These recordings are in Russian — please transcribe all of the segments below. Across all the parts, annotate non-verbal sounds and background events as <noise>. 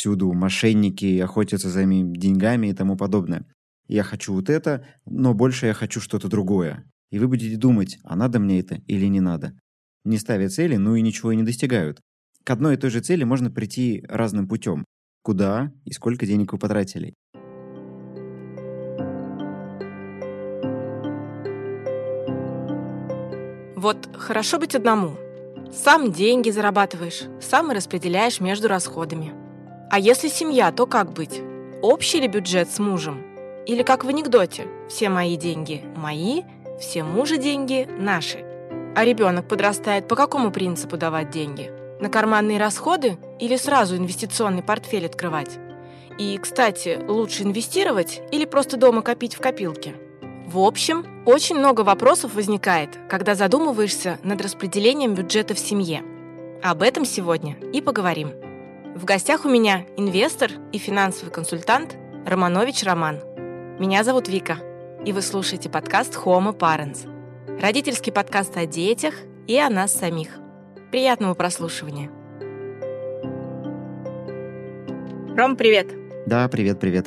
всюду мошенники охотятся за моими деньгами и тому подобное. Я хочу вот это, но больше я хочу что-то другое. И вы будете думать, а надо мне это или не надо. Не ставят цели, ну и ничего и не достигают. К одной и той же цели можно прийти разным путем. Куда и сколько денег вы потратили. Вот хорошо быть одному. Сам деньги зарабатываешь, сам и распределяешь между расходами. А если семья, то как быть? Общий ли бюджет с мужем? Или как в анекдоте «все мои деньги мои, все мужа деньги наши». А ребенок подрастает, по какому принципу давать деньги? На карманные расходы или сразу инвестиционный портфель открывать? И, кстати, лучше инвестировать или просто дома копить в копилке? В общем, очень много вопросов возникает, когда задумываешься над распределением бюджета в семье. Об этом сегодня и поговорим. В гостях у меня инвестор и финансовый консультант Романович Роман. Меня зовут Вика, и вы слушаете подкаст Homo Parents. Родительский подкаст о детях и о нас самих. Приятного прослушивания. Ром, привет. Да, привет-привет.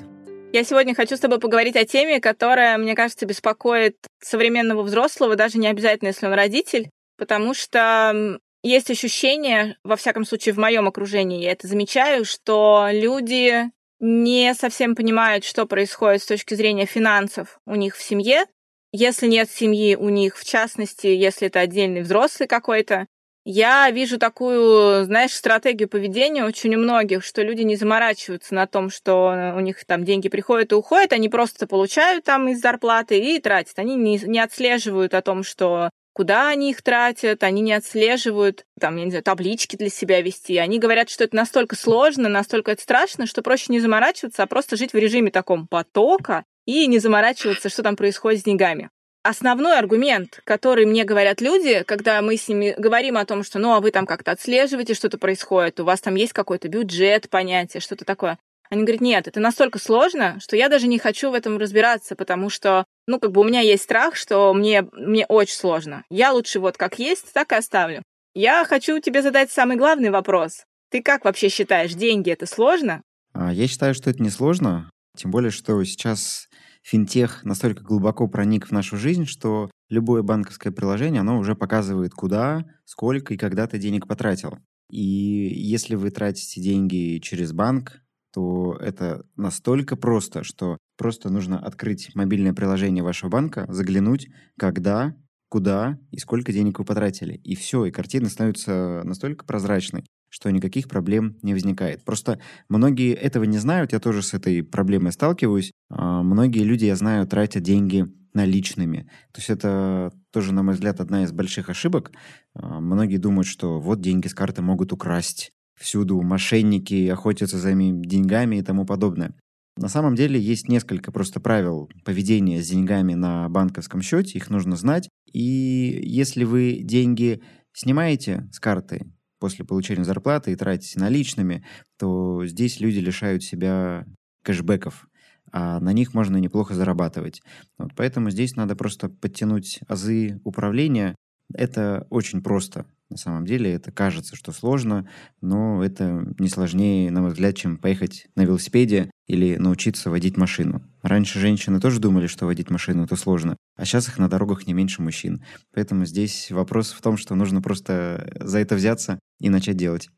Я сегодня хочу с тобой поговорить о теме, которая, мне кажется, беспокоит современного взрослого, даже не обязательно, если он родитель, потому что есть ощущение, во всяком случае в моем окружении, я это замечаю, что люди не совсем понимают, что происходит с точки зрения финансов у них в семье. Если нет семьи у них, в частности, если это отдельный взрослый какой-то, я вижу такую, знаешь, стратегию поведения очень у многих, что люди не заморачиваются на том, что у них там деньги приходят и уходят, они просто получают там из зарплаты и тратят. Они не, не отслеживают о том, что куда они их тратят, они не отслеживают, там, я не знаю, таблички для себя вести. Они говорят, что это настолько сложно, настолько это страшно, что проще не заморачиваться, а просто жить в режиме таком потока и не заморачиваться, что там происходит с деньгами основной аргумент, который мне говорят люди, когда мы с ними говорим о том, что ну а вы там как-то отслеживаете, что-то происходит, у вас там есть какой-то бюджет, понятие, что-то такое. Они говорят, нет, это настолько сложно, что я даже не хочу в этом разбираться, потому что, ну, как бы у меня есть страх, что мне, мне очень сложно. Я лучше вот как есть, так и оставлю. Я хочу тебе задать самый главный вопрос. Ты как вообще считаешь, деньги это сложно? А, я считаю, что это не сложно. Тем более, что сейчас финтех настолько глубоко проник в нашу жизнь, что любое банковское приложение, оно уже показывает, куда, сколько и когда ты денег потратил. И если вы тратите деньги через банк, то это настолько просто, что просто нужно открыть мобильное приложение вашего банка, заглянуть, когда, куда и сколько денег вы потратили. И все, и картина становится настолько прозрачной, что никаких проблем не возникает. Просто многие этого не знают, я тоже с этой проблемой сталкиваюсь. А, многие люди, я знаю, тратят деньги наличными. То есть это тоже, на мой взгляд, одна из больших ошибок. А, многие думают, что вот деньги с карты могут украсть. Всюду мошенники охотятся за деньгами и тому подобное. На самом деле есть несколько просто правил поведения с деньгами на банковском счете, их нужно знать. И если вы деньги снимаете с карты, после получения зарплаты и тратите наличными, то здесь люди лишают себя кэшбэков, а на них можно неплохо зарабатывать. Вот поэтому здесь надо просто подтянуть азы управления. Это очень просто. На самом деле это кажется, что сложно, но это не сложнее, на мой взгляд, чем поехать на велосипеде или научиться водить машину. Раньше женщины тоже думали, что водить машину это сложно, а сейчас их на дорогах не меньше мужчин. Поэтому здесь вопрос в том, что нужно просто за это взяться и начать делать.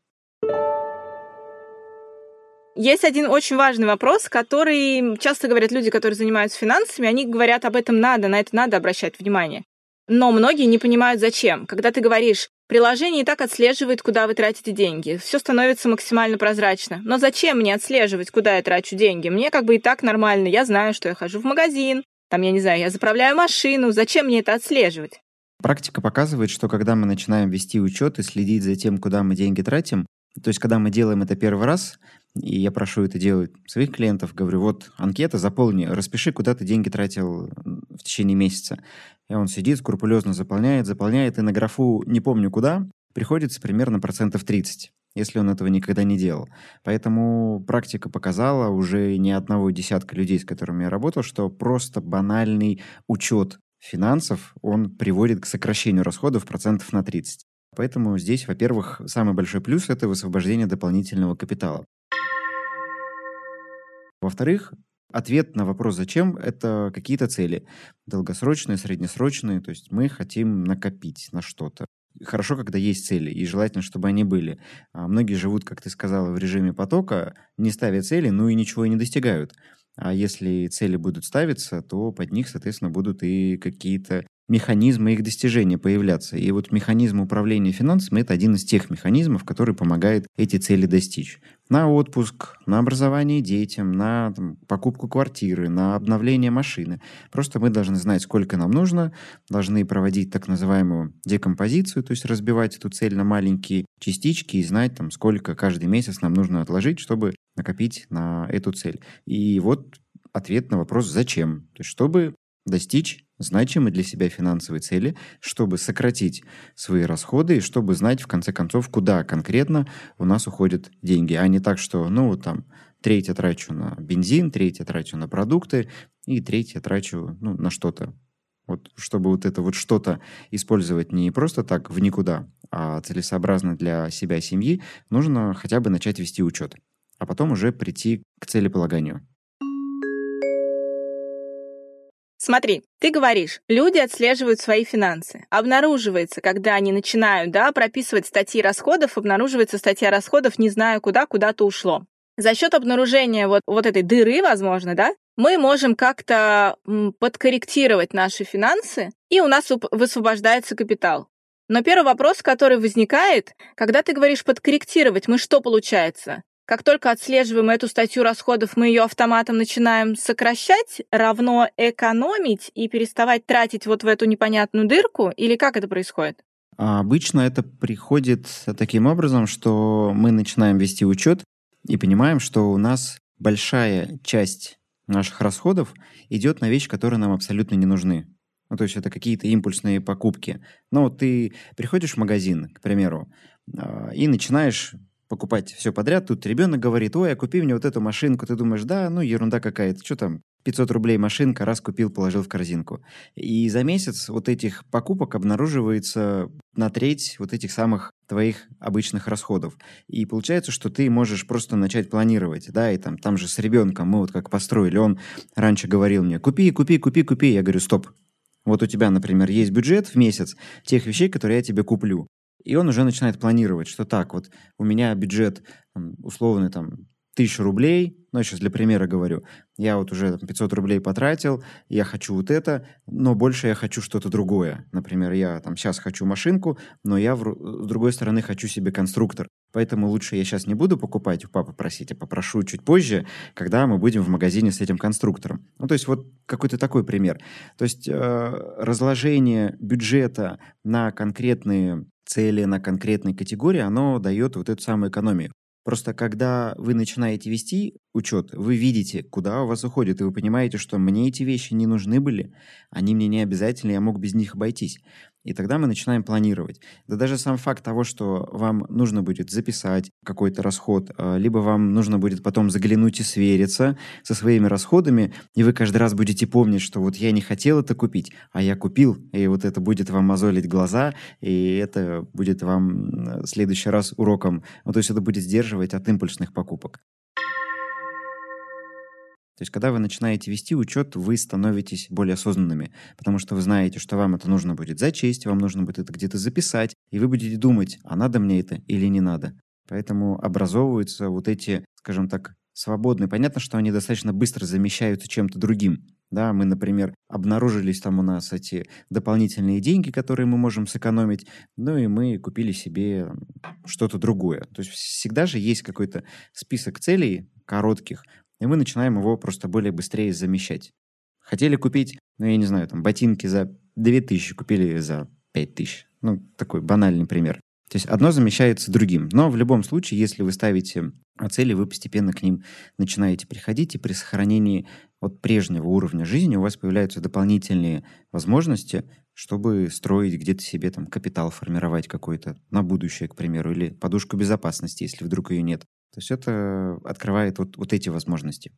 Есть один очень важный вопрос, который часто говорят люди, которые занимаются финансами, они говорят об этом надо, на это надо обращать внимание. Но многие не понимают, зачем. Когда ты говоришь, приложение и так отслеживает, куда вы тратите деньги, все становится максимально прозрачно. Но зачем мне отслеживать, куда я трачу деньги? Мне как бы и так нормально. Я знаю, что я хожу в магазин, там, я не знаю, я заправляю машину. Зачем мне это отслеживать? Практика показывает, что когда мы начинаем вести учет и следить за тем, куда мы деньги тратим, то есть когда мы делаем это первый раз, и я прошу это делать своих клиентов, говорю, вот анкета, заполни, распиши, куда ты деньги тратил в течение месяца. И он сидит, скрупулезно заполняет, заполняет, и на графу «не помню куда» приходится примерно процентов 30 если он этого никогда не делал. Поэтому практика показала уже не одного десятка людей, с которыми я работал, что просто банальный учет финансов, он приводит к сокращению расходов процентов на 30. Поэтому здесь, во-первых, самый большой плюс – это высвобождение дополнительного капитала. Во-вторых, ответ на вопрос «зачем» — это какие-то цели. Долгосрочные, среднесрочные. То есть мы хотим накопить на что-то. Хорошо, когда есть цели, и желательно, чтобы они были. А многие живут, как ты сказала, в режиме потока, не ставя цели, ну и ничего и не достигают. А если цели будут ставиться, то под них, соответственно, будут и какие-то механизмы их достижения появляться. И вот механизм управления финансами – это один из тех механизмов, который помогает эти цели достичь. На отпуск, на образование детям, на там, покупку квартиры, на обновление машины. Просто мы должны знать, сколько нам нужно, должны проводить так называемую декомпозицию, то есть разбивать эту цель на маленькие частички и знать, там, сколько каждый месяц нам нужно отложить, чтобы накопить на эту цель. И вот ответ на вопрос «зачем?». То есть чтобы достичь значимой для себя финансовой цели, чтобы сократить свои расходы и чтобы знать, в конце концов, куда конкретно у нас уходят деньги, а не так, что, ну, вот там, треть я трачу на бензин, треть я трачу на продукты, и треть я трачу, ну, на что-то. Вот чтобы вот это вот что-то использовать не просто так в никуда, а целесообразно для себя семьи, нужно хотя бы начать вести учет, а потом уже прийти к целеполаганию. Смотри, ты говоришь, люди отслеживают свои финансы. Обнаруживается, когда они начинают да, прописывать статьи расходов, обнаруживается статья расходов, не знаю куда, куда-то ушло. За счет обнаружения вот, вот этой дыры, возможно, да, мы можем как-то подкорректировать наши финансы, и у нас высвобождается капитал. Но первый вопрос, который возникает, когда ты говоришь подкорректировать, мы что получается? Как только отслеживаем эту статью расходов, мы ее автоматом начинаем сокращать, равно экономить и переставать тратить вот в эту непонятную дырку? Или как это происходит? А обычно это приходит таким образом, что мы начинаем вести учет и понимаем, что у нас большая часть наших расходов идет на вещи, которые нам абсолютно не нужны. Ну, то есть это какие-то импульсные покупки. Вот ты приходишь в магазин, к примеру, а, и начинаешь покупать все подряд. Тут ребенок говорит, ой, а купи мне вот эту машинку. Ты думаешь, да, ну ерунда какая-то, что там, 500 рублей машинка, раз купил, положил в корзинку. И за месяц вот этих покупок обнаруживается на треть вот этих самых твоих обычных расходов. И получается, что ты можешь просто начать планировать, да, и там, там же с ребенком мы вот как построили, он раньше говорил мне, купи, купи, купи, купи. Я говорю, стоп, вот у тебя, например, есть бюджет в месяц тех вещей, которые я тебе куплю. И он уже начинает планировать, что так, вот у меня бюджет условный там тысячу рублей, ну, я сейчас для примера говорю, я вот уже 500 рублей потратил, я хочу вот это, но больше я хочу что-то другое. Например, я там сейчас хочу машинку, но я, в, с другой стороны, хочу себе конструктор. Поэтому лучше я сейчас не буду покупать у папы просить, а попрошу чуть позже, когда мы будем в магазине с этим конструктором. Ну, то есть вот какой-то такой пример. То есть э, разложение бюджета на конкретные цели, на конкретной категории, оно дает вот эту самую экономию. Просто когда вы начинаете вести учет, вы видите, куда у вас уходит, и вы понимаете, что мне эти вещи не нужны были, они мне не обязательны, я мог без них обойтись. И тогда мы начинаем планировать. Да даже сам факт того, что вам нужно будет записать какой-то расход, а, либо вам нужно будет потом заглянуть и свериться со своими расходами, и вы каждый раз будете помнить, что вот я не хотел это купить, а я купил, и вот это будет вам мозолить глаза, и это будет вам в следующий раз уроком, ну, то есть это будет сдерживать от импульсных покупок. То есть, когда вы начинаете вести учет, вы становитесь более осознанными, потому что вы знаете, что вам это нужно будет зачесть, вам нужно будет это где-то записать, и вы будете думать, а надо мне это или не надо. Поэтому образовываются вот эти, скажем так, свободные. Понятно, что они достаточно быстро замещаются чем-то другим. Да, мы, например, обнаружились там у нас эти дополнительные деньги, которые мы можем сэкономить, ну и мы купили себе что-то другое. То есть всегда же есть какой-то список целей коротких, и мы начинаем его просто более быстрее замещать. Хотели купить, ну, я не знаю, там, ботинки за 2000, купили за 5000. Ну, такой банальный пример. То есть одно замещается другим. Но в любом случае, если вы ставите цели, вы постепенно к ним начинаете приходить, и при сохранении от прежнего уровня жизни у вас появляются дополнительные возможности, чтобы строить где-то себе там капитал, формировать какой-то на будущее, к примеру, или подушку безопасности, если вдруг ее нет. То есть это открывает вот, вот эти возможности.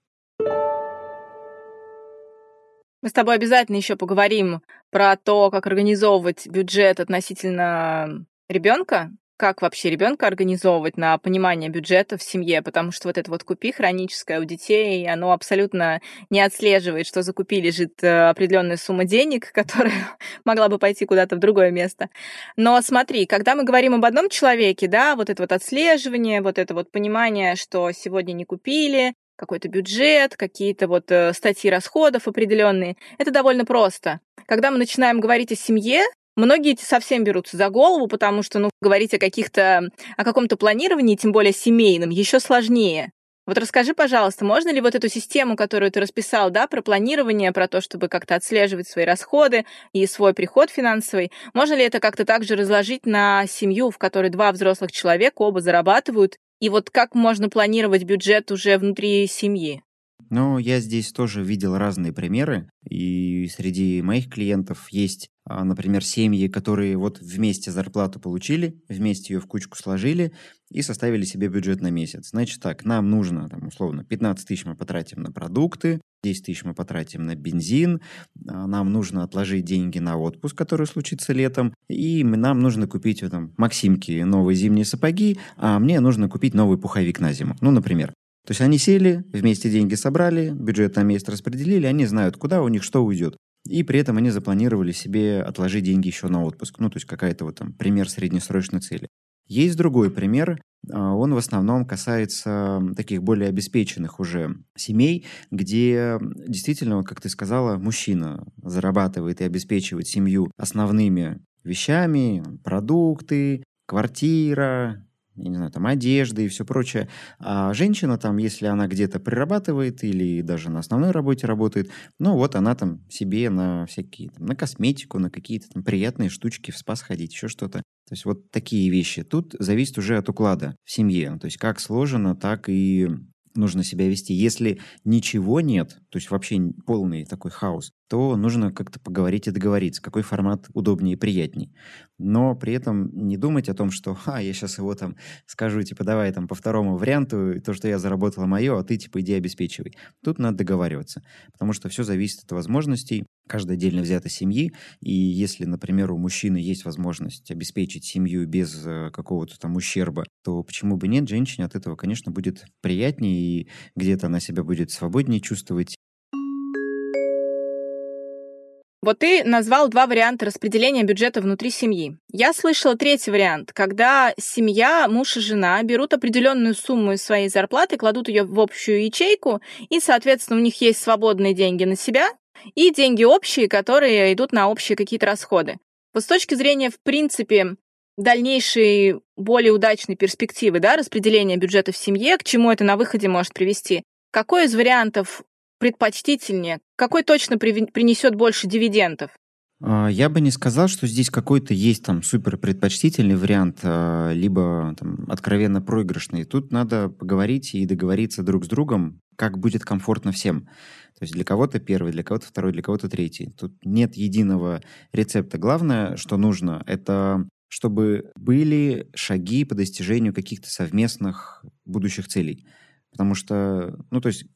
Мы с тобой обязательно еще поговорим про то, как организовывать бюджет относительно ребенка, как вообще ребенка организовывать на понимание бюджета в семье, потому что вот это вот купи хроническое у детей, оно абсолютно не отслеживает, что за купи лежит э, определенная сумма денег, <laughs> которая могла бы пойти куда-то в другое место. Но смотри, когда мы говорим об одном человеке, да, вот это вот отслеживание, вот это вот понимание, что сегодня не купили, какой-то бюджет, какие-то вот э, статьи расходов определенные. Это довольно просто. Когда мы начинаем говорить о семье, Многие совсем берутся за голову, потому что, ну, говорить о каких-то, о каком-то планировании, тем более семейном, еще сложнее. Вот расскажи, пожалуйста, можно ли вот эту систему, которую ты расписал, да, про планирование, про то, чтобы как-то отслеживать свои расходы и свой приход финансовый, можно ли это как-то также разложить на семью, в которой два взрослых человека оба зарабатывают, и вот как можно планировать бюджет уже внутри семьи? Ну, я здесь тоже видел разные примеры, и среди моих клиентов есть, например, семьи, которые вот вместе зарплату получили, вместе ее в кучку сложили и составили себе бюджет на месяц. Значит так, нам нужно, там, условно, 15 тысяч мы потратим на продукты, 10 тысяч мы потратим на бензин, а, нам нужно отложить деньги на отпуск, который случится летом, и нам нужно купить там, Максимке новые зимние сапоги, а мне нужно купить новый пуховик на зиму. Ну, например. То есть они сели, вместе деньги собрали, бюджет на месяц распределили, они знают, куда у них что уйдет. И при этом они запланировали себе отложить деньги еще на отпуск. Ну, то есть какая-то вот там пример среднесрочной цели. Есть другой пример, а, он в основном касается таких более обеспеченных уже семей, где действительно, вот как ты сказала, мужчина зарабатывает и обеспечивает семью основными вещами, продукты, квартира, я не знаю, там одежда и все прочее. А женщина там, если она где-то прирабатывает или даже на основной работе работает, ну вот она там себе на всякие, там, на косметику, на какие-то там приятные штучки в спа сходить, еще что-то. То есть вот такие вещи. Тут зависит уже от уклада в семье. То есть как сложено, так и нужно себя вести. Если ничего нет, то есть вообще полный такой хаос, то нужно как-то поговорить и договориться, какой формат удобнее и приятнее. Но при этом не думать о том, что «а, я сейчас его там скажу, типа, давай там по второму варианту, то, что я заработала мое, а ты, типа, иди обеспечивай». Тут надо договариваться, потому что все зависит от возможностей каждой отдельно взятой семьи, и если, например, у мужчины есть возможность обеспечить семью без э, какого-то там ущерба, то почему бы нет, женщине от этого, конечно, будет приятнее, и где-то она себя будет свободнее чувствовать, вот ты назвал два варианта распределения бюджета внутри семьи. Я слышала третий вариант, когда семья, муж и жена берут определенную сумму из своей зарплаты, кладут ее в общую ячейку, и, соответственно, у них есть свободные деньги на себя и деньги общие, которые идут на общие какие-то расходы. Вот с точки зрения, в принципе, дальнейшей, более удачной перспективы да, распределения бюджета в семье, к чему это на выходе может привести, какой из вариантов предпочтительнее? Какой точно принесет больше дивидендов? А, я бы не сказал, что здесь какой-то есть там супер предпочтительный вариант, а, либо там, откровенно проигрышный. Тут надо поговорить и договориться друг с другом, как будет комфортно всем. То есть для кого-то первый, для кого-то второй, для кого-то третий. Тут нет единого рецепта. Главное, что нужно, это чтобы были шаги по достижению каких-то совместных будущих целей. Потому что, ну, то есть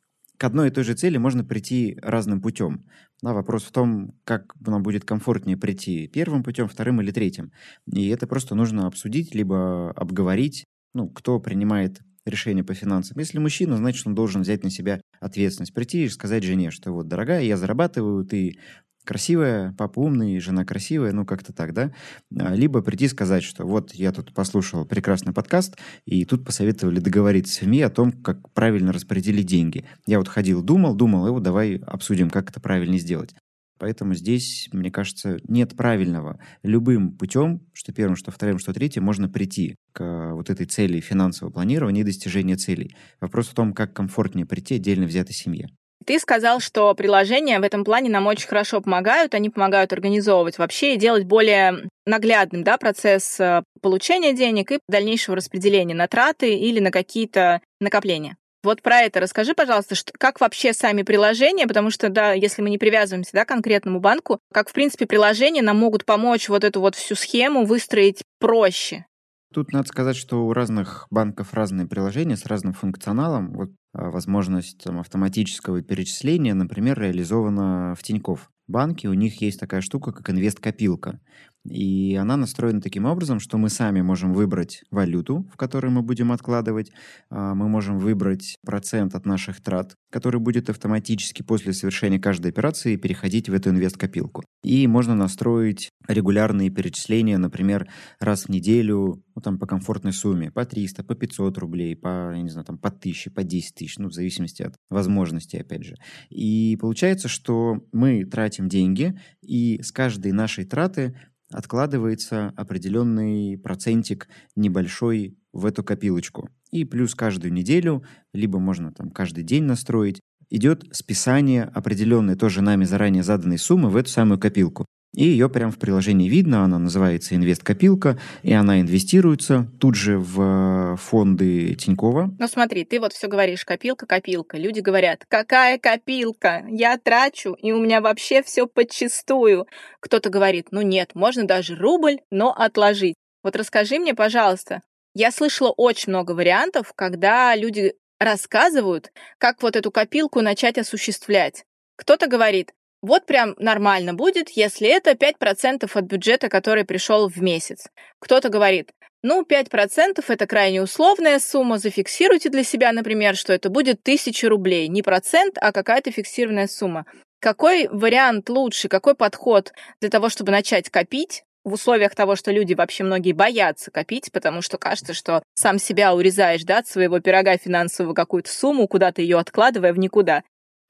к одной и той же цели можно прийти разным путем. Да, вопрос в том, как нам будет комфортнее прийти первым путем, вторым или третьим. И это просто нужно обсудить, либо обговорить, ну, кто принимает решение по финансам. Если мужчина, значит, он должен взять на себя ответственность, прийти и сказать жене, что вот, дорогая, я зарабатываю, ты красивая, папа умный, жена красивая, ну как-то так, да? А, либо прийти и сказать, что вот я тут послушал прекрасный подкаст, и тут посоветовали договориться с семьей о том, как правильно распределить деньги. Я вот ходил, думал, думал, и вот давай обсудим, как это правильно сделать. Поэтому здесь, мне кажется, нет правильного. Любым путем, что первым, что вторым, что третьим, можно прийти к вот этой цели финансового планирования и достижения целей. Вопрос в том, как комфортнее прийти отдельно взятой семье. Ты сказал, что приложения в этом плане нам очень хорошо помогают, они помогают организовывать вообще и делать более наглядным да, процесс э, получения денег и дальнейшего распределения на траты или на какие-то накопления. Вот про это расскажи, пожалуйста, что, как вообще сами приложения, потому что, да, если мы не привязываемся да, к конкретному банку, как, в принципе, приложения нам могут помочь вот эту вот всю схему выстроить проще. Тут надо сказать, что у разных банков разные приложения с разным функционалом. Вот а, возможность там, автоматического перечисления, например, реализована в Тинькофф банке. У них есть такая штука, как инвест-копилка. И она настроена таким образом, что мы сами можем выбрать валюту, в которой мы будем откладывать, а, мы можем выбрать процент от наших трат, который будет автоматически после совершения каждой операции переходить в эту инвест-копилку. И можно настроить регулярные перечисления, например, раз в неделю, ну, там, по комфортной сумме, по 300, по 500 рублей, по, я не знаю, там, по 1000, по 10 тысяч, ну, в зависимости от возможностей, опять же. И получается, что мы тратим деньги, и с каждой нашей траты откладывается определенный процентик небольшой в эту копилочку. И плюс каждую неделю, либо можно там каждый день настроить, идет списание определенной тоже нами заранее заданной суммы в эту самую копилку. И ее прямо в приложении видно, она называется «Инвест-копилка», и она инвестируется тут же в фонды Тинькова. Ну смотри, ты вот все говоришь «копилка, копилка». Люди говорят «какая копилка? Я трачу, и у меня вообще все подчистую». Кто-то говорит «ну нет, можно даже рубль, но отложить». Вот расскажи мне, пожалуйста, я слышала очень много вариантов, когда люди рассказывают, как вот эту копилку начать осуществлять. Кто-то говорит, вот прям нормально будет, если это 5% от бюджета, который пришел в месяц. Кто-то говорит, ну, 5% это крайне условная сумма, зафиксируйте для себя, например, что это будет 1000 рублей. Не процент, а какая-то фиксированная сумма. Какой вариант лучше, какой подход для того, чтобы начать копить, в условиях того, что люди вообще многие боятся копить, потому что кажется, что сам себя урезаешь да, от своего пирога финансового какую-то сумму, куда-то ее откладывая в никуда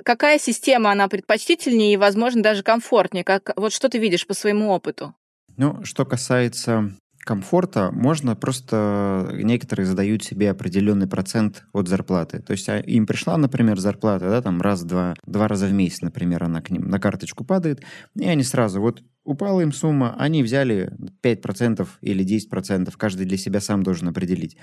какая система, она предпочтительнее и, возможно, даже комфортнее? Как, вот что ты видишь по своему опыту? Ну, что касается комфорта, можно просто некоторые задают себе определенный процент от зарплаты. То есть а, им пришла, например, зарплата, да, там раз-два, два раза в месяц, например, она к ним на карточку падает, и они сразу вот упала им сумма, они взяли 5% или 10%, каждый для себя сам должен определить.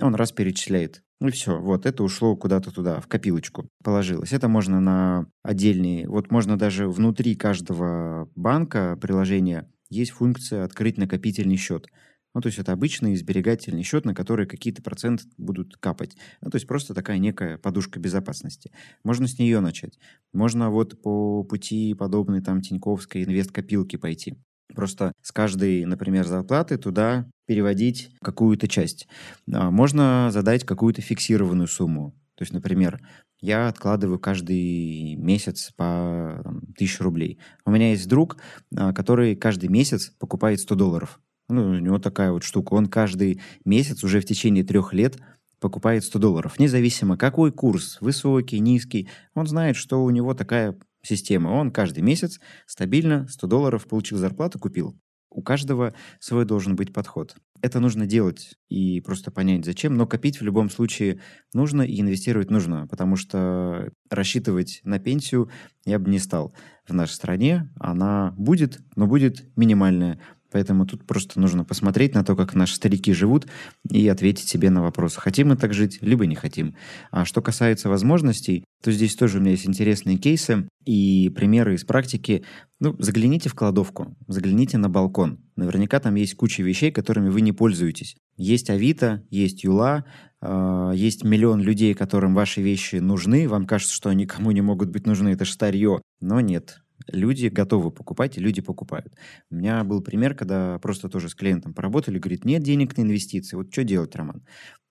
Он раз перечисляет. Ну все, вот это ушло куда-то туда, в копилочку положилось. Это можно на отдельные, вот можно даже внутри каждого банка приложения есть функция «Открыть накопительный счет». Ну, то есть это обычный сберегательный счет, на который какие-то проценты будут капать. Ну, то есть просто такая некая подушка безопасности. Можно с нее начать. Можно вот по пути подобной там Тиньковской инвест-копилки пойти. Просто с каждой, например, зарплаты туда переводить какую-то часть. А, можно задать какую-то фиксированную сумму. То есть, например, я откладываю каждый месяц по там, 1000 рублей. У меня есть друг, а, который каждый месяц покупает 100 долларов. Ну, у него такая вот штука. Он каждый месяц уже в течение трех лет покупает 100 долларов. Независимо, какой курс, высокий, низкий. Он знает, что у него такая система. Он каждый месяц стабильно 100 долларов получил зарплату, купил. У каждого свой должен быть подход. Это нужно делать и просто понять, зачем. Но копить в любом случае нужно и инвестировать нужно, потому что рассчитывать на пенсию я бы не стал. В нашей стране она будет, но будет минимальная. Поэтому тут просто нужно посмотреть на то, как наши старики живут, и ответить себе на вопрос, хотим мы так жить, либо не хотим. А что касается возможностей, то здесь тоже у меня есть интересные кейсы и примеры из практики. Ну, загляните в кладовку, загляните на балкон. Наверняка там есть куча вещей, которыми вы не пользуетесь. Есть Авито, есть Юла, э, есть миллион людей, которым ваши вещи нужны. Вам кажется, что они кому не могут быть нужны, это же старье. Но нет, люди готовы покупать, и люди покупают. У меня был пример, когда просто тоже с клиентом поработали, говорит, нет денег на инвестиции, вот что делать, Роман?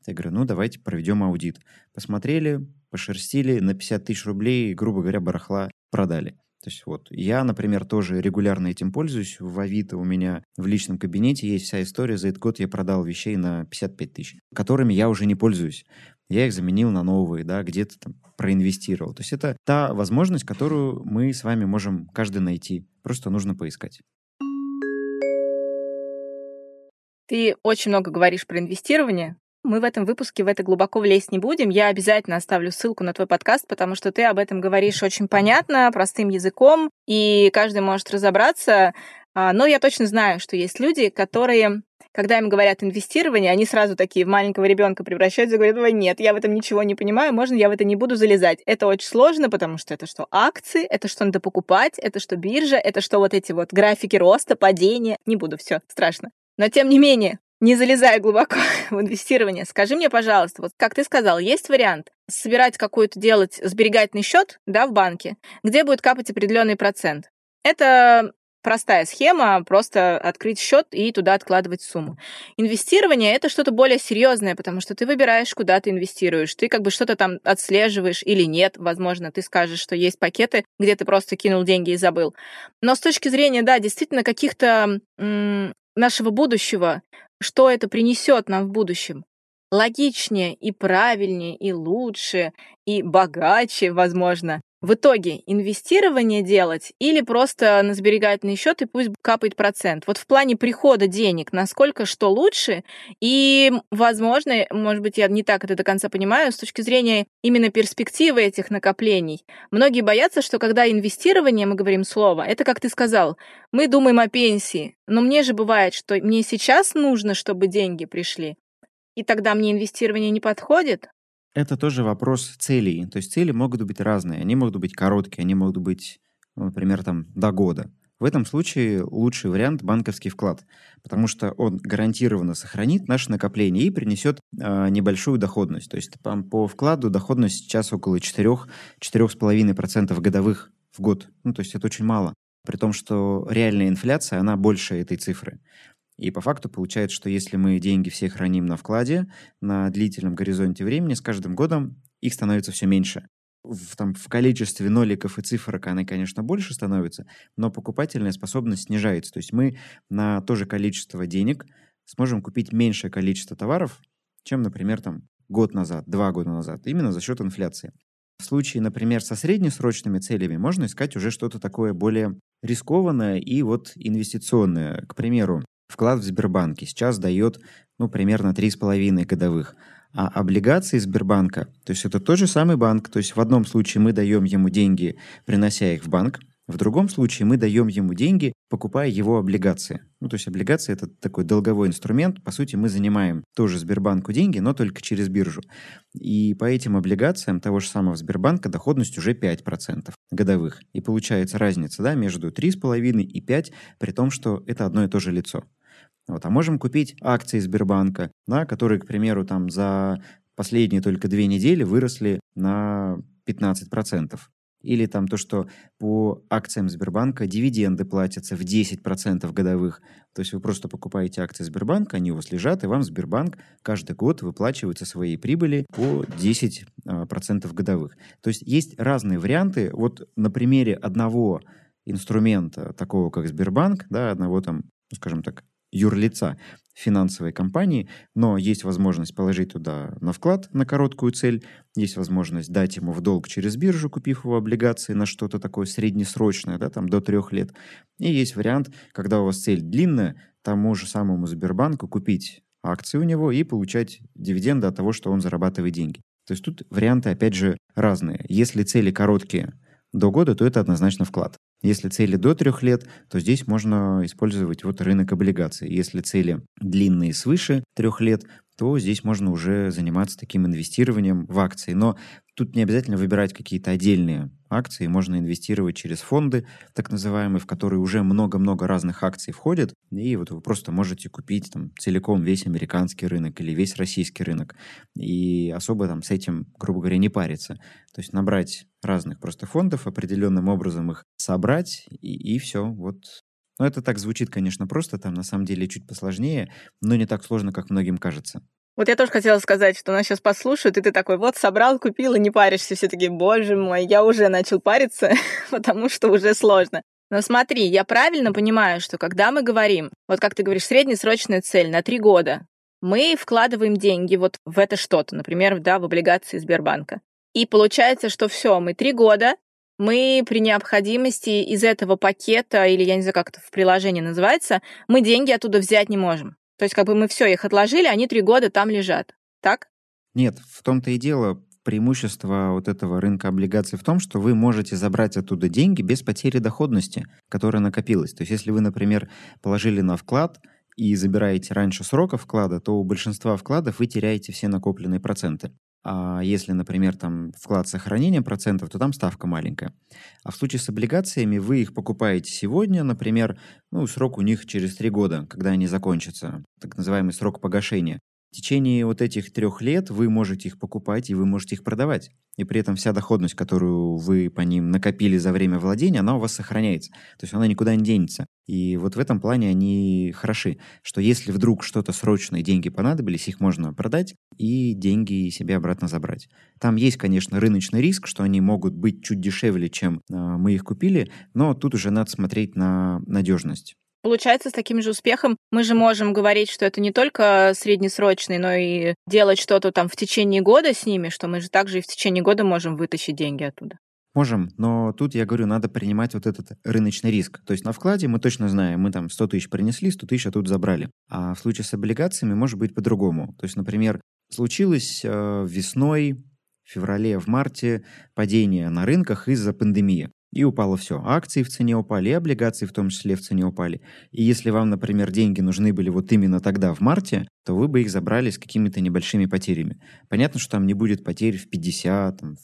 Я говорю, ну, давайте проведем аудит. Посмотрели, пошерстили, на 50 тысяч рублей, грубо говоря, барахла продали. То есть вот я, например, тоже регулярно этим пользуюсь. В Авито у меня в личном кабинете есть вся история. За этот год я продал вещей на 55 тысяч, которыми я уже не пользуюсь я их заменил на новые, да, где-то там проинвестировал. То есть это та возможность, которую мы с вами можем каждый найти. Просто нужно поискать. Ты очень много говоришь про инвестирование. Мы в этом выпуске в это глубоко влезть не будем. Я обязательно оставлю ссылку на твой подкаст, потому что ты об этом говоришь очень понятно, простым языком, и каждый может разобраться. А, но я точно знаю, что есть люди, которые когда им говорят инвестирование, они сразу такие в маленького ребенка превращаются и говорят, ой, нет, я в этом ничего не понимаю, можно я в это не буду залезать. Это очень сложно, потому что это что акции, это что надо покупать, это что биржа, это что вот эти вот графики роста, падения. Не буду, все, страшно. Но тем не менее, не залезая глубоко <laughs> в инвестирование, скажи мне, пожалуйста, вот как ты сказал, есть вариант собирать какой-то, делать сберегательный счет да, в банке, где будет капать определенный процент. Это простая схема, просто открыть счет и туда откладывать сумму. Инвестирование это что-то более серьезное, потому что ты выбираешь, куда ты инвестируешь, ты как бы что-то там отслеживаешь или нет, возможно, ты скажешь, что есть пакеты, где ты просто кинул деньги и забыл. Но с точки зрения, да, действительно каких-то нашего будущего, что это принесет нам в будущем, логичнее и правильнее и лучше и богаче, возможно, в итоге инвестирование делать или просто на сберегательный счет и пусть капает процент. Вот в плане прихода денег, насколько что лучше, и, возможно, может быть, я не так это до конца понимаю, с точки зрения именно перспективы этих накоплений. Многие боятся, что когда инвестирование, мы говорим слово, это, как ты сказал, мы думаем о пенсии, но мне же бывает, что мне сейчас нужно, чтобы деньги пришли, и тогда мне инвестирование не подходит, это тоже вопрос целей. То есть цели могут быть разные. Они могут быть короткие, они могут быть, ну, например, там, до года. В этом случае лучший вариант банковский вклад, потому что он гарантированно сохранит наше накопление и принесет э, небольшую доходность. То есть по, по вкладу доходность сейчас около 4-4,5% годовых в год. Ну, то есть это очень мало. При том, что реальная инфляция, она больше этой цифры. И по факту получается, что если мы деньги все храним на вкладе на длительном горизонте времени, с каждым годом их становится все меньше. В, там, в количестве ноликов и цифрок она, конечно, больше становится, но покупательная способность снижается. То есть мы на то же количество денег сможем купить меньшее количество товаров, чем, например, там, год назад, два года назад, именно за счет инфляции. В случае, например, со среднесрочными целями можно искать уже что-то такое более рискованное и вот инвестиционное. К примеру, Вклад в Сбербанке сейчас дает ну, примерно 3,5 годовых. А облигации Сбербанка, то есть это тот же самый банк, то есть в одном случае мы даем ему деньги, принося их в банк, в другом случае мы даем ему деньги, покупая его облигации. Ну, то есть облигации — это такой долговой инструмент. По сути, мы занимаем тоже Сбербанку деньги, но только через биржу. И по этим облигациям того же самого Сбербанка доходность уже 5% годовых. И получается разница да, между 3,5 и 5, при том, что это одно и то же лицо. Вот, а можем купить акции Сбербанка, да, которые, к примеру, там за последние только две недели выросли на 15%. Или там то, что по акциям Сбербанка дивиденды платятся в 10% годовых. То есть вы просто покупаете акции Сбербанка, они у вас лежат, и вам Сбербанк каждый год выплачивает со своей прибыли по 10% а, годовых. То есть есть разные варианты. Вот на примере одного инструмента, такого как Сбербанк, да, одного там, ну, скажем так, юрлица финансовой компании, но есть возможность положить туда на вклад на короткую цель, есть возможность дать ему в долг через биржу, купив его облигации на что-то такое среднесрочное, да, там до трех лет. И есть вариант, когда у вас цель длинная, тому же самому Сбербанку купить акции у него и получать дивиденды от того, что он зарабатывает деньги. То есть тут варианты, опять же, разные. Если цели короткие до года, то это однозначно вклад. Если цели до трех лет, то здесь можно использовать вот рынок облигаций. Если цели длинные свыше трех лет, то здесь можно уже заниматься таким инвестированием в акции. Но тут не обязательно выбирать какие-то отдельные акции, можно инвестировать через фонды, так называемые, в которые уже много-много разных акций входят, и вот вы просто можете купить там целиком весь американский рынок или весь российский рынок, и особо там с этим, грубо говоря, не париться. То есть набрать разных просто фондов, определенным образом их собрать, и, и все. Вот ну, это так звучит, конечно, просто, там на самом деле чуть посложнее, но не так сложно, как многим кажется. Вот я тоже хотела сказать, что нас сейчас послушают, и ты такой, вот, собрал, купил, и не паришься. Все таки боже мой, я уже начал париться, <laughs> потому что уже сложно. Но смотри, я правильно понимаю, что когда мы говорим, вот как ты говоришь, среднесрочная цель на три года, мы вкладываем деньги вот в это что-то, например, да, в облигации Сбербанка. И получается, что все, мы три года, мы при необходимости из этого пакета, или я не знаю, как это в приложении называется, мы деньги оттуда взять не можем. То есть как бы мы все их отложили, они три года там лежат. Так? Нет, в том-то и дело. Преимущество вот этого рынка облигаций в том, что вы можете забрать оттуда деньги без потери доходности, которая накопилась. То есть если вы, например, положили на вклад и забираете раньше срока вклада, то у большинства вкладов вы теряете все накопленные проценты. А если, например, там вклад сохранения процентов, то там ставка маленькая. А в случае с облигациями вы их покупаете сегодня, например, ну, срок у них через три года, когда они закончатся, так называемый срок погашения. В течение вот этих трех лет вы можете их покупать и вы можете их продавать. И при этом вся доходность, которую вы по ним накопили за время владения, она у вас сохраняется. То есть она никуда не денется. И вот в этом плане они хороши, что если вдруг что-то срочное, деньги понадобились, их можно продать и деньги себе обратно забрать. Там есть, конечно, рыночный риск, что они могут быть чуть дешевле, чем э, мы их купили, но тут уже надо смотреть на надежность. Получается, с таким же успехом мы же можем говорить, что это не только среднесрочный, но и делать что-то там в течение года с ними, что мы же также и в течение года можем вытащить деньги оттуда. Можем, но тут, я говорю, надо принимать вот этот рыночный риск. То есть на вкладе мы точно знаем, мы там 100 тысяч принесли, 100 тысяч тут забрали. А в случае с облигациями может быть по-другому. То есть, например, случилось э, весной, в феврале, в марте падение на рынках из-за пандемии и упало все. Акции в цене упали, и облигации в том числе в цене упали. И если вам, например, деньги нужны были вот именно тогда, в марте, то вы бы их забрали с какими-то небольшими потерями. Понятно, что там не будет потерь в 50, там,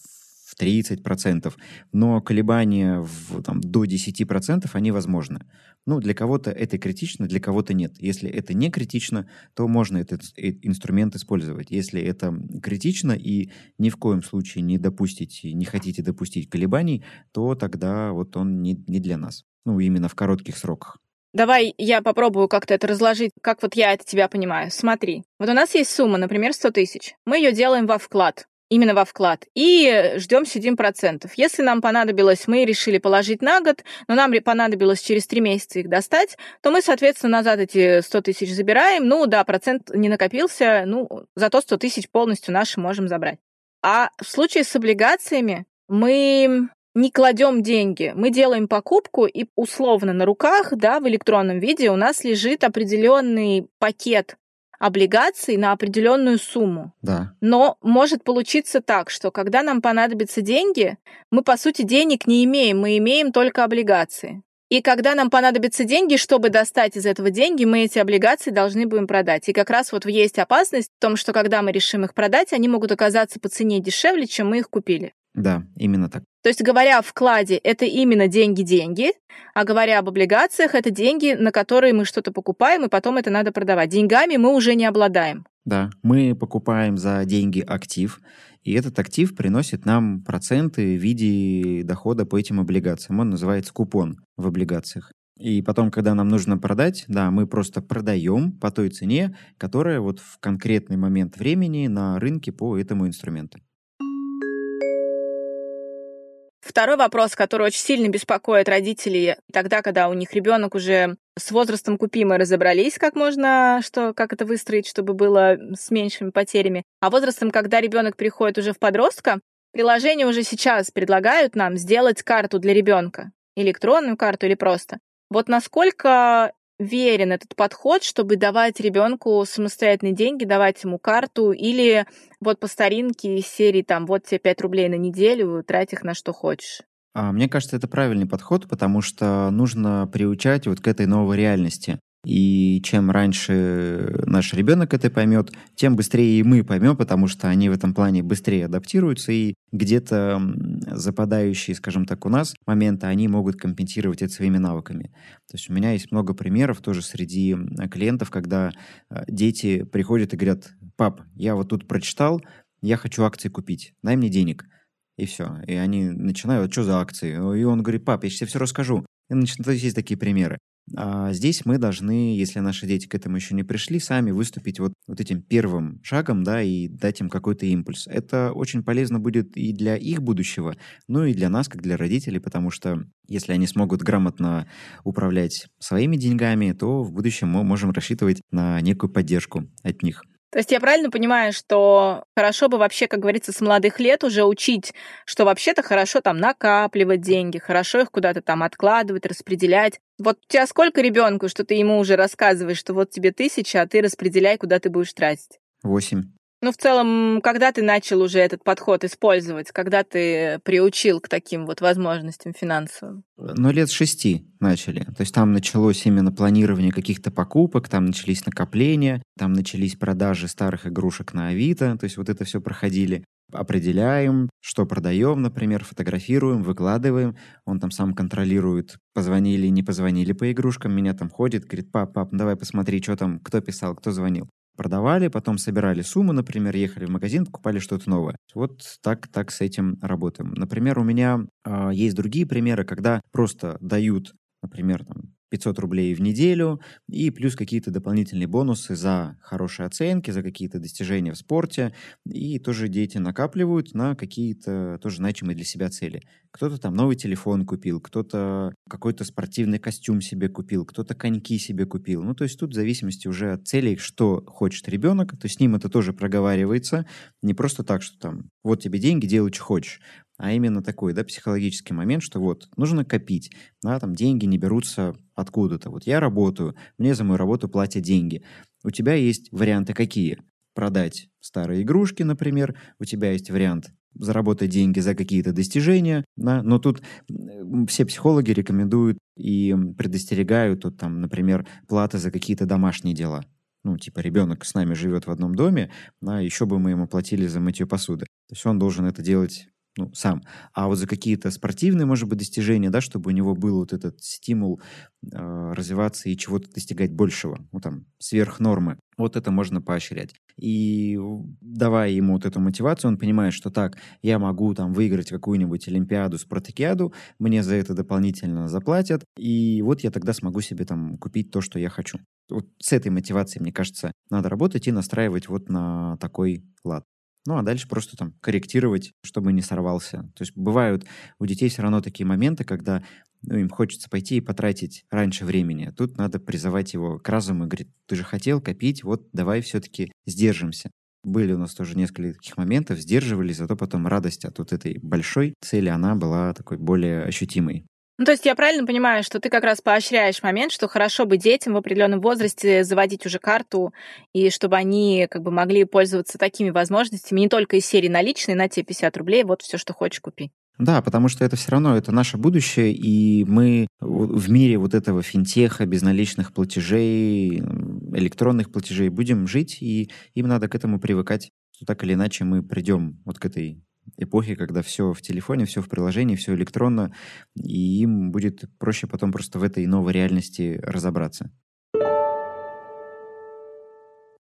в 30%, но колебания в, там, до 10% они возможны. Ну, для кого-то это критично, для кого-то нет. Если это не критично, то можно этот инструмент использовать. Если это критично и ни в коем случае не допустите, не хотите допустить колебаний, то тогда вот он не, не для нас. Ну, именно в коротких сроках. Давай я попробую как-то это разложить, как вот я это тебя понимаю. Смотри, вот у нас есть сумма, например, 100 тысяч. Мы ее делаем во вклад именно во вклад. И ждем, сидим процентов. Если нам понадобилось, мы решили положить на год, но нам понадобилось через три месяца их достать, то мы, соответственно, назад эти 100 тысяч забираем. Ну да, процент не накопился, ну зато 100 тысяч полностью наши можем забрать. А в случае с облигациями мы не кладем деньги, мы делаем покупку, и условно на руках, да, в электронном виде у нас лежит определенный пакет облигаций на определенную сумму. Да. Но может получиться так, что когда нам понадобятся деньги, мы, по сути, денег не имеем, мы имеем только облигации. И когда нам понадобятся деньги, чтобы достать из этого деньги, мы эти облигации должны будем продать. И как раз вот есть опасность в том, что когда мы решим их продать, они могут оказаться по цене дешевле, чем мы их купили. Да, именно так. То есть, говоря о вкладе, это именно деньги-деньги, а говоря об облигациях, это деньги, на которые мы что-то покупаем, и потом это надо продавать. Деньгами мы уже не обладаем. Да, мы покупаем за деньги актив, и этот актив приносит нам проценты в виде дохода по этим облигациям. Он называется купон в облигациях. И потом, когда нам нужно продать, да, мы просто продаем по той цене, которая вот в конкретный момент времени на рынке по этому инструменту. Второй вопрос, который очень сильно беспокоит родителей тогда, когда у них ребенок уже с возрастом купимый разобрались, как можно, что, как это выстроить, чтобы было с меньшими потерями. А возрастом, когда ребенок приходит уже в подростка, приложения уже сейчас предлагают нам сделать карту для ребенка, электронную карту или просто. Вот насколько верен этот подход, чтобы давать ребенку самостоятельные деньги, давать ему карту или вот по старинке из серии там вот тебе 5 рублей на неделю, трать их на что хочешь. А, мне кажется, это правильный подход, потому что нужно приучать вот к этой новой реальности. И чем раньше наш ребенок это поймет, тем быстрее и мы поймем, потому что они в этом плане быстрее адаптируются, и где-то западающие, скажем так, у нас моменты, они могут компенсировать это своими навыками. То есть у меня есть много примеров тоже среди клиентов, когда э, дети приходят и говорят, пап, я вот тут прочитал, я хочу акции купить, дай мне денег. И все. И они начинают, что за акции? И он говорит, пап, я сейчас все расскажу. И начинают, есть такие примеры. А здесь мы должны, если наши дети к этому еще не пришли, сами выступить вот, вот этим первым шагом, да, и дать им какой-то импульс. Это очень полезно будет и для их будущего, ну и для нас, как для родителей, потому что если они смогут грамотно управлять своими деньгами, то в будущем мы можем рассчитывать на некую поддержку от них. То есть я правильно понимаю, что хорошо бы вообще, как говорится, с молодых лет уже учить, что вообще-то хорошо там накапливать деньги, хорошо их куда-то там откладывать, распределять. Вот у тебя сколько ребенку, что ты ему уже рассказываешь, что вот тебе тысяча, а ты распределяй, куда ты будешь тратить? Восемь. Ну, в целом, когда ты начал уже этот подход использовать, когда ты приучил к таким вот возможностям финансовым? Ну, лет шести начали. То есть там началось именно планирование каких-то покупок, там начались накопления, там начались продажи старых игрушек на Авито, то есть вот это все проходили. Определяем, что продаем, например, фотографируем, выкладываем. Он там сам контролирует, позвонили, не позвонили по игрушкам. Меня там ходит, говорит, пап, пап, давай посмотри, что там, кто писал, кто звонил продавали, потом собирали сумму, например, ехали в магазин, покупали что-то новое. Вот так, так с этим работаем. Например, у меня э, есть другие примеры, когда просто дают, например, там, 500 рублей в неделю и плюс какие-то дополнительные бонусы за хорошие оценки, за какие-то достижения в спорте. И тоже дети накапливают на какие-то тоже значимые для себя цели. Кто-то там новый телефон купил, кто-то какой-то спортивный костюм себе купил, кто-то коньки себе купил. Ну, то есть тут в зависимости уже от целей, что хочет ребенок, то с ним это тоже проговаривается. Не просто так, что там, вот тебе деньги, делай, что хочешь а именно такой, да, психологический момент, что вот, нужно копить, да, там деньги не берутся откуда-то. Вот я работаю, мне за мою работу платят деньги. У тебя есть варианты какие? Продать старые игрушки, например, у тебя есть вариант заработать деньги за какие-то достижения, да, но тут все психологи рекомендуют и предостерегают, вот там, например, платы за какие-то домашние дела. Ну, типа ребенок с нами живет в одном доме, да, еще бы мы ему платили за мытье посуды. То есть он должен это делать ну, сам. А вот за какие-то спортивные, может быть, достижения, да, чтобы у него был вот этот стимул э, развиваться и чего-то достигать большего, ну, там, сверх нормы. Вот это можно поощрять. И давая ему вот эту мотивацию, он понимает, что так, я могу там выиграть какую-нибудь Олимпиаду, спартакиаду, мне за это дополнительно заплатят, и вот я тогда смогу себе там купить то, что я хочу. Вот с этой мотивацией, мне кажется, надо работать и настраивать вот на такой лад. Ну, а дальше просто там корректировать, чтобы не сорвался. То есть бывают у детей все равно такие моменты, когда ну, им хочется пойти и потратить раньше времени. Тут надо призывать его к разуму и говорить, ты же хотел копить, вот давай все-таки сдержимся. Были у нас тоже несколько таких моментов, сдерживались, зато потом радость от вот этой большой цели, она была такой более ощутимой. Ну, то есть я правильно понимаю, что ты как раз поощряешь момент, что хорошо бы детям в определенном возрасте заводить уже карту, и чтобы они как бы могли пользоваться такими возможностями, не только из серии наличные, на тебе 50 рублей, вот все, что хочешь, купи. Да, потому что это все равно, это наше будущее, и мы в мире вот этого финтеха, безналичных платежей, электронных платежей будем жить, и им надо к этому привыкать, что так или иначе мы придем вот к этой эпохи, когда все в телефоне, все в приложении, все электронно, и им будет проще потом просто в этой новой реальности разобраться.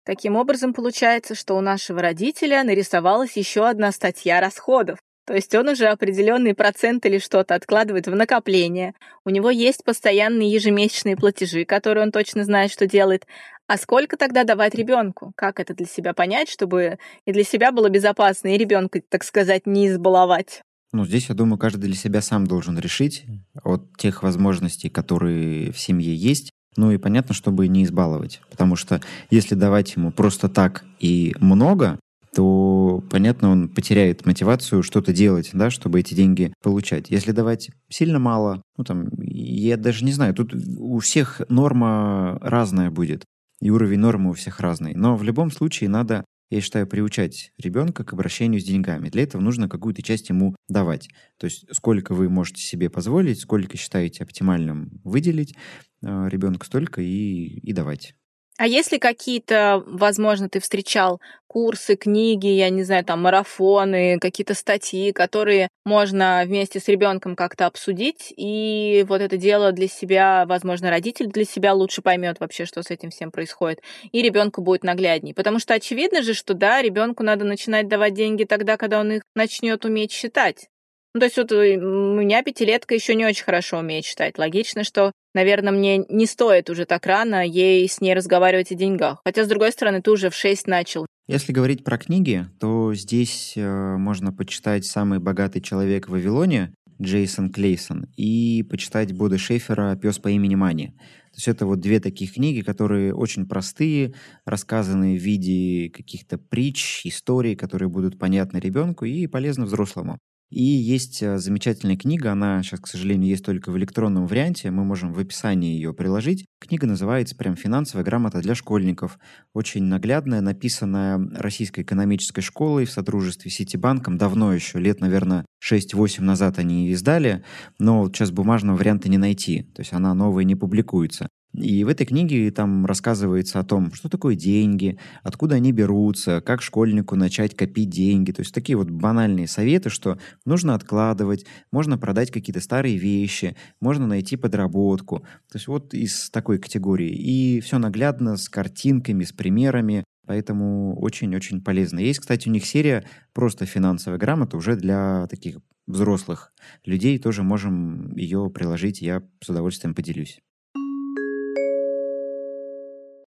Таким образом, получается, что у нашего родителя нарисовалась еще одна статья расходов. То есть он уже определенный процент или что-то откладывает в накопление. У него есть постоянные ежемесячные платежи, которые он точно знает, что делает. А сколько тогда давать ребенку? Как это для себя понять, чтобы и для себя было безопасно, и ребенка, так сказать, не избаловать? Ну, здесь, я думаю, каждый для себя сам должен решить от тех возможностей, которые в семье есть. Ну и понятно, чтобы не избаловать. Потому что если давать ему просто так и много, то, понятно, он потеряет мотивацию что-то делать, да, чтобы эти деньги получать. Если давать сильно мало, ну там, я даже не знаю, тут у всех норма разная будет и уровень нормы у всех разный. Но в любом случае надо, я считаю, приучать ребенка к обращению с деньгами. Для этого нужно какую-то часть ему давать. То есть сколько вы можете себе позволить, сколько считаете оптимальным выделить э, ребенку, столько и, и давать. А есть ли какие-то, возможно, ты встречал курсы, книги, я не знаю, там марафоны, какие-то статьи, которые можно вместе с ребенком как-то обсудить, и вот это дело для себя, возможно, родитель для себя лучше поймет вообще, что с этим всем происходит, и ребенку будет наглядней. Потому что очевидно же, что да, ребенку надо начинать давать деньги тогда, когда он их начнет уметь считать. Ну, то есть вот у меня пятилетка еще не очень хорошо умеет читать. Логично, что, наверное, мне не стоит уже так рано ей с ней разговаривать о деньгах. Хотя, с другой стороны, ты уже в шесть начал. Если говорить про книги, то здесь э, можно почитать «Самый богатый человек в Вавилоне» Джейсон Клейсон и почитать Бода Шефера «Пес по имени Мани». То есть это вот две таких книги, которые очень простые, рассказаны в виде каких-то притч, историй, которые будут понятны ребенку и полезны взрослому. И есть э, замечательная книга, она сейчас, к сожалению, есть только в электронном варианте, мы можем в описании ее приложить. Книга называется прям «Финансовая грамота для школьников». Очень наглядная, написанная Российской экономической школой в сотрудничестве с Ситибанком. Давно еще, лет, наверное, 6-8 назад они ее издали, но сейчас бумажного варианта не найти, то есть она новая не публикуется. И в этой книге там рассказывается о том, что такое деньги, откуда они берутся, как школьнику начать копить деньги. То есть такие вот банальные советы, что нужно откладывать, можно продать какие-то старые вещи, можно найти подработку. То есть вот из такой категории. И все наглядно, с картинками, с примерами. Поэтому очень-очень полезно. Есть, кстати, у них серия просто финансовая грамота уже для таких взрослых людей. Тоже можем ее приложить, я с удовольствием поделюсь.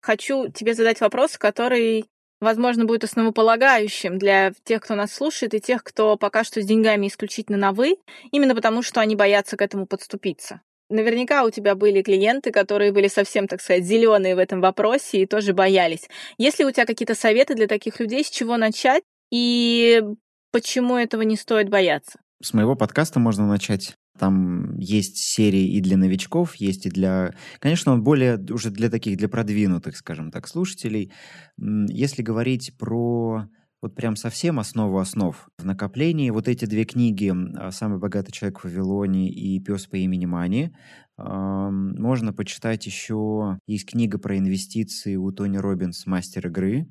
Хочу тебе задать вопрос, который, возможно, будет основополагающим для тех, кто нас слушает, и тех, кто пока что с деньгами исключительно на «вы», именно потому что они боятся к этому подступиться. Наверняка у тебя были клиенты, которые были совсем, так сказать, зеленые в этом вопросе и тоже боялись. Есть ли у тебя какие-то советы для таких людей, с чего начать и почему этого не стоит бояться? С моего подкаста можно начать. Там есть серии и для новичков, есть и для... Конечно, он более уже для таких, для продвинутых, скажем так, слушателей. Если говорить про вот прям совсем основу основ в накоплении. Вот эти две книги а, «Самый богатый человек в Вавилоне» и «Пес по имени Мани». Можно почитать еще, есть книга про инвестиции у Тони Робинс «Мастер игры»,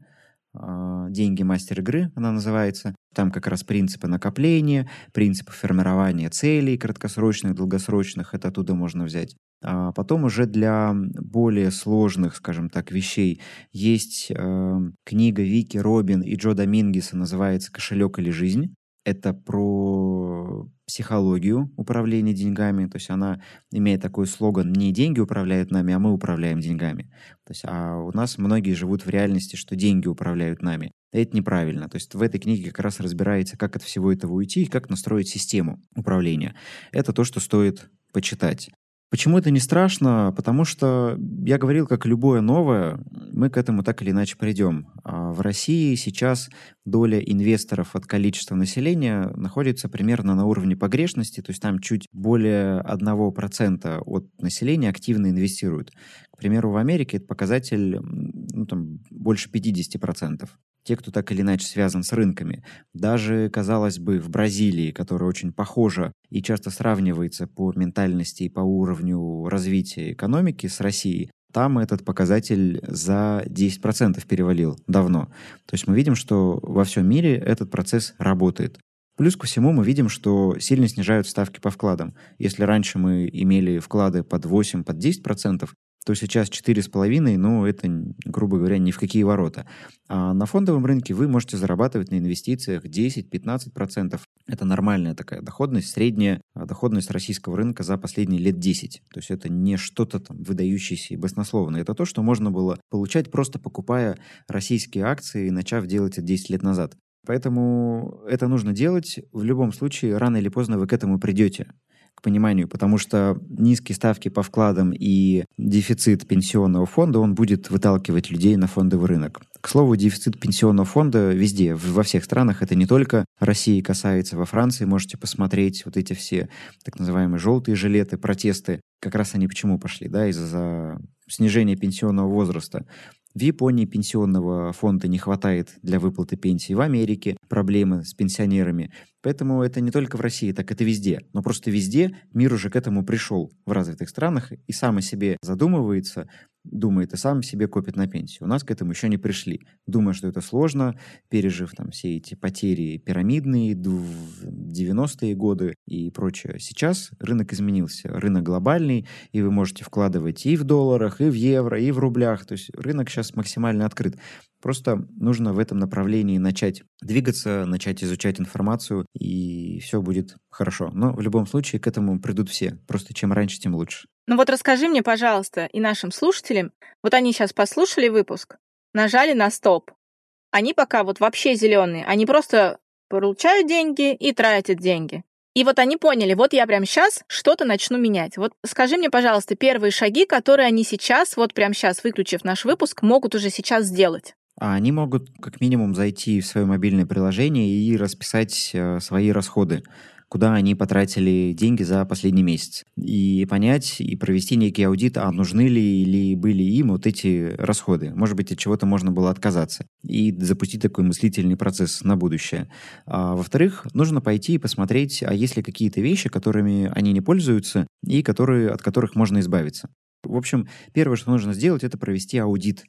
«Деньги мастер игры» она называется. Там как раз принципы накопления, принципы формирования целей краткосрочных, долгосрочных, это оттуда можно взять. А потом уже для более сложных, скажем так, вещей есть э, книга Вики Робин и Джо Домингеса, называется «Кошелек или жизнь». Это про психологию управления деньгами, то есть она имеет такой слоган «не деньги управляют нами, а мы управляем деньгами». То есть, а у нас многие живут в реальности, что деньги управляют нами. Это неправильно. То есть в этой книге как раз разбирается, как от всего этого уйти и как настроить систему управления. Это то, что стоит почитать. Почему это не страшно? Потому что я говорил, как любое новое, мы к этому так или иначе придем. А в России сейчас доля инвесторов от количества населения находится примерно на уровне погрешности, то есть там чуть более 1% от населения активно инвестируют. К примеру, в Америке этот показатель ну, там, больше 50% те, кто так или иначе связан с рынками. Даже, казалось бы, в Бразилии, которая очень похожа и часто сравнивается по ментальности и по уровню развития экономики с Россией, там этот показатель за 10% перевалил давно. То есть мы видим, что во всем мире этот процесс работает. Плюс ко всему мы видим, что сильно снижают ставки по вкладам. Если раньше мы имели вклады под 8, под 10%, то сейчас 4,5, ну, это, грубо говоря, ни в какие ворота. А на фондовом рынке вы можете зарабатывать на инвестициях 10-15%. Это нормальная такая доходность, средняя а, доходность российского рынка за последние лет 10. То есть это не что-то там выдающееся и баснословное. Это то, что можно было получать просто покупая российские акции и начав делать это 10 лет назад. Поэтому это нужно делать. В любом случае, рано или поздно вы к этому придете пониманию, потому что низкие ставки по вкладам и дефицит пенсионного фонда, он будет выталкивать людей на фондовый рынок. К слову, дефицит пенсионного фонда везде, во всех странах, это не только России касается, во Франции можете посмотреть вот эти все так называемые желтые жилеты, протесты, как раз они почему пошли, да, из-за снижения пенсионного возраста. В Японии пенсионного фонда не хватает для выплаты пенсии. В Америке проблемы с пенсионерами. Поэтому это не только в России, так это везде. Но просто везде мир уже к этому пришел в развитых странах и сам о себе задумывается, думает и сам себе копит на пенсию. У нас к этому еще не пришли. Думаю, что это сложно, пережив там все эти потери пирамидные, 90-е годы и прочее. Сейчас рынок изменился. Рынок глобальный, и вы можете вкладывать и в долларах, и в евро, и в рублях. То есть рынок сейчас максимально открыт. Просто нужно в этом направлении начать двигаться, начать изучать информацию, и все будет хорошо. Но в любом случае к этому придут все. Просто чем раньше, тем лучше. Ну вот расскажи мне, пожалуйста, и нашим слушателям, вот они сейчас послушали выпуск, нажали на стоп. Они пока вот вообще зеленые, они просто получают деньги и тратят деньги. И вот они поняли, вот я прямо сейчас что-то начну менять. Вот скажи мне, пожалуйста, первые шаги, которые они сейчас, вот прямо сейчас, выключив наш выпуск, могут уже сейчас сделать. А они могут как минимум зайти в свое мобильное приложение и расписать э, свои расходы куда они потратили деньги за последний месяц. И понять, и провести некий аудит, а нужны ли или были им вот эти расходы. Может быть, от чего-то можно было отказаться. И запустить такой мыслительный процесс на будущее. А, во-вторых, нужно пойти и посмотреть, а есть ли какие-то вещи, которыми они не пользуются, и которые, от которых можно избавиться. В общем, первое, что нужно сделать, это провести аудит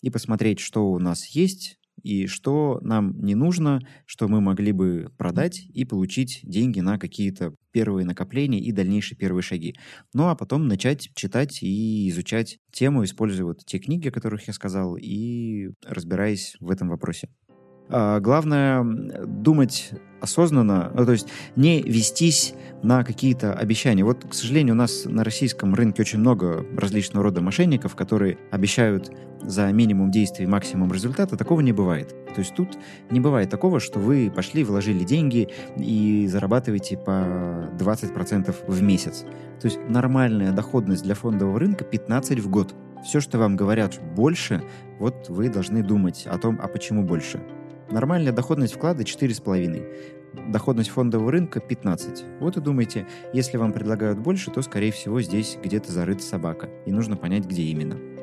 и посмотреть, что у нас есть, и что нам не нужно, что мы могли бы продать и получить деньги на какие-то первые накопления и дальнейшие первые шаги. Ну а потом начать читать и изучать тему, используя вот те книги, о которых я сказал, и разбираясь в этом вопросе. А, главное думать осознанно, ну, то есть не вестись на какие-то обещания. Вот, к сожалению, у нас на российском рынке очень много различного рода мошенников, которые обещают за минимум действий максимум результата. Такого не бывает. То есть тут не бывает такого, что вы пошли, вложили деньги и зарабатываете по 20% в месяц. То есть нормальная доходность для фондового рынка 15 в год. Все, что вам говорят больше, вот вы должны думать о том, а почему больше. Нормальная доходность вклада 4,5. Доходность фондового рынка 15. Вот и думайте, если вам предлагают больше, то, скорее всего, здесь где-то зарыта собака. И нужно понять, где именно.